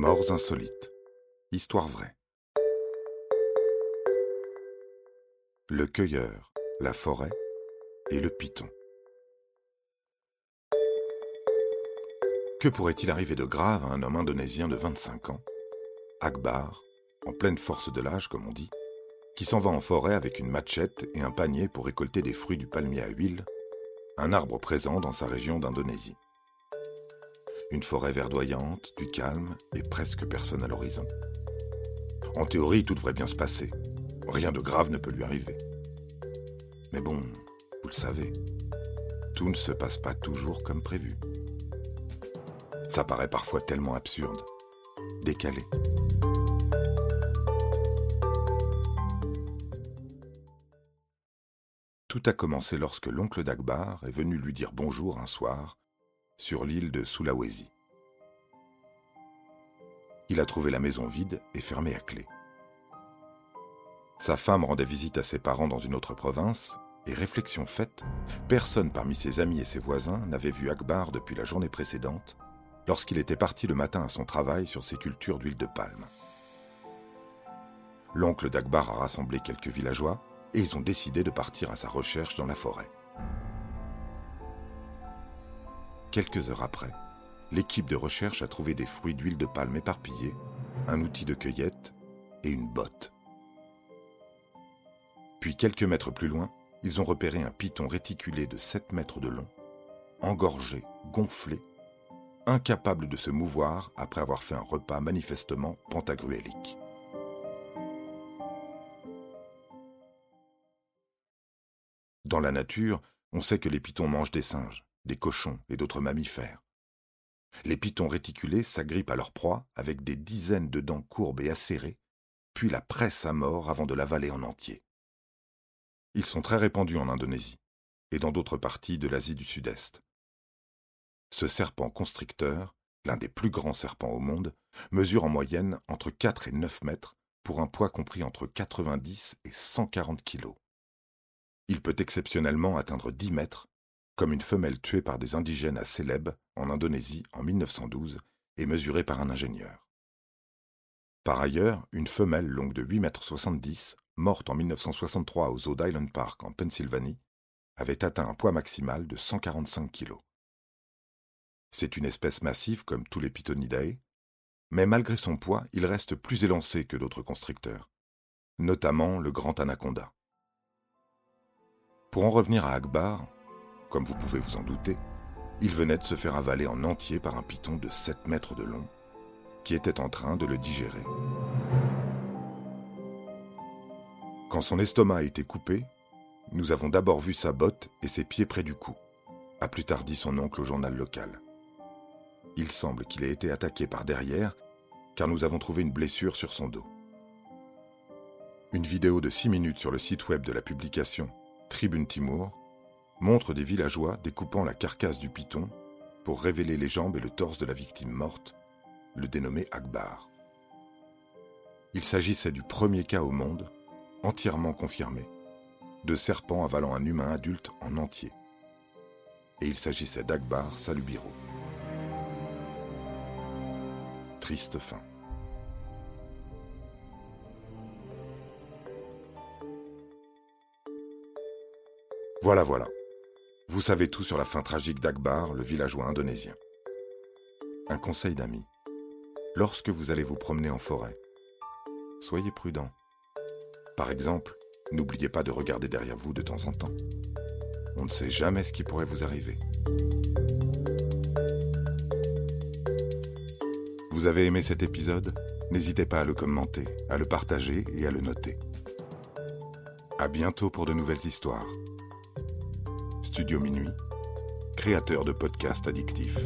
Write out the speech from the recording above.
Morts insolites. Histoire vraie. Le cueilleur, la forêt et le python. Que pourrait-il arriver de grave à un homme indonésien de 25 ans, Akbar, en pleine force de l'âge comme on dit, qui s'en va en forêt avec une machette et un panier pour récolter des fruits du palmier à huile, un arbre présent dans sa région d'Indonésie? Une forêt verdoyante, du calme et presque personne à l'horizon. En théorie, tout devrait bien se passer. Rien de grave ne peut lui arriver. Mais bon, vous le savez, tout ne se passe pas toujours comme prévu. Ça paraît parfois tellement absurde, décalé. Tout a commencé lorsque l'oncle d'Akbar est venu lui dire bonjour un soir sur l'île de Sulawesi. Il a trouvé la maison vide et fermée à clé. Sa femme rendait visite à ses parents dans une autre province, et réflexion faite, personne parmi ses amis et ses voisins n'avait vu Akbar depuis la journée précédente, lorsqu'il était parti le matin à son travail sur ses cultures d'huile de palme. L'oncle d'Akbar a rassemblé quelques villageois et ils ont décidé de partir à sa recherche dans la forêt. Quelques heures après, l'équipe de recherche a trouvé des fruits d'huile de palme éparpillés, un outil de cueillette et une botte. Puis quelques mètres plus loin, ils ont repéré un python réticulé de 7 mètres de long, engorgé, gonflé, incapable de se mouvoir après avoir fait un repas manifestement pentagruélique. Dans la nature, on sait que les pythons mangent des singes des cochons et d'autres mammifères. Les pitons réticulés s'agrippent à leur proie avec des dizaines de dents courbes et acérées, puis la pressent à mort avant de l'avaler en entier. Ils sont très répandus en Indonésie et dans d'autres parties de l'Asie du Sud-Est. Ce serpent constricteur, l'un des plus grands serpents au monde, mesure en moyenne entre 4 et 9 mètres pour un poids compris entre 90 et 140 kilos. Il peut exceptionnellement atteindre 10 mètres comme une femelle tuée par des indigènes à Célèbes, en Indonésie, en 1912, et mesurée par un ingénieur. Par ailleurs, une femelle longue de 8,70 m, morte en 1963 au zoo d'Island Park en Pennsylvanie, avait atteint un poids maximal de 145 kg. C'est une espèce massive comme tous les Pythonidae, mais malgré son poids, il reste plus élancé que d'autres constricteurs, notamment le grand anaconda. Pour en revenir à Akbar, comme vous pouvez vous en douter, il venait de se faire avaler en entier par un python de 7 mètres de long, qui était en train de le digérer. Quand son estomac a été coupé, nous avons d'abord vu sa botte et ses pieds près du cou, a plus tard dit son oncle au journal local. Il semble qu'il ait été attaqué par derrière, car nous avons trouvé une blessure sur son dos. Une vidéo de 6 minutes sur le site web de la publication Tribune Timur montre des villageois découpant la carcasse du python pour révéler les jambes et le torse de la victime morte, le dénommé Akbar. Il s'agissait du premier cas au monde, entièrement confirmé, de serpents avalant un humain adulte en entier. Et il s'agissait d'Akbar Salubiro. Triste fin. Voilà, voilà. Vous savez tout sur la fin tragique d'Akbar, le villageois indonésien. Un conseil d'ami. Lorsque vous allez vous promener en forêt, soyez prudent. Par exemple, n'oubliez pas de regarder derrière vous de temps en temps. On ne sait jamais ce qui pourrait vous arriver. Vous avez aimé cet épisode? N'hésitez pas à le commenter, à le partager et à le noter. À bientôt pour de nouvelles histoires. Studio Minuit, créateur de podcasts addictifs.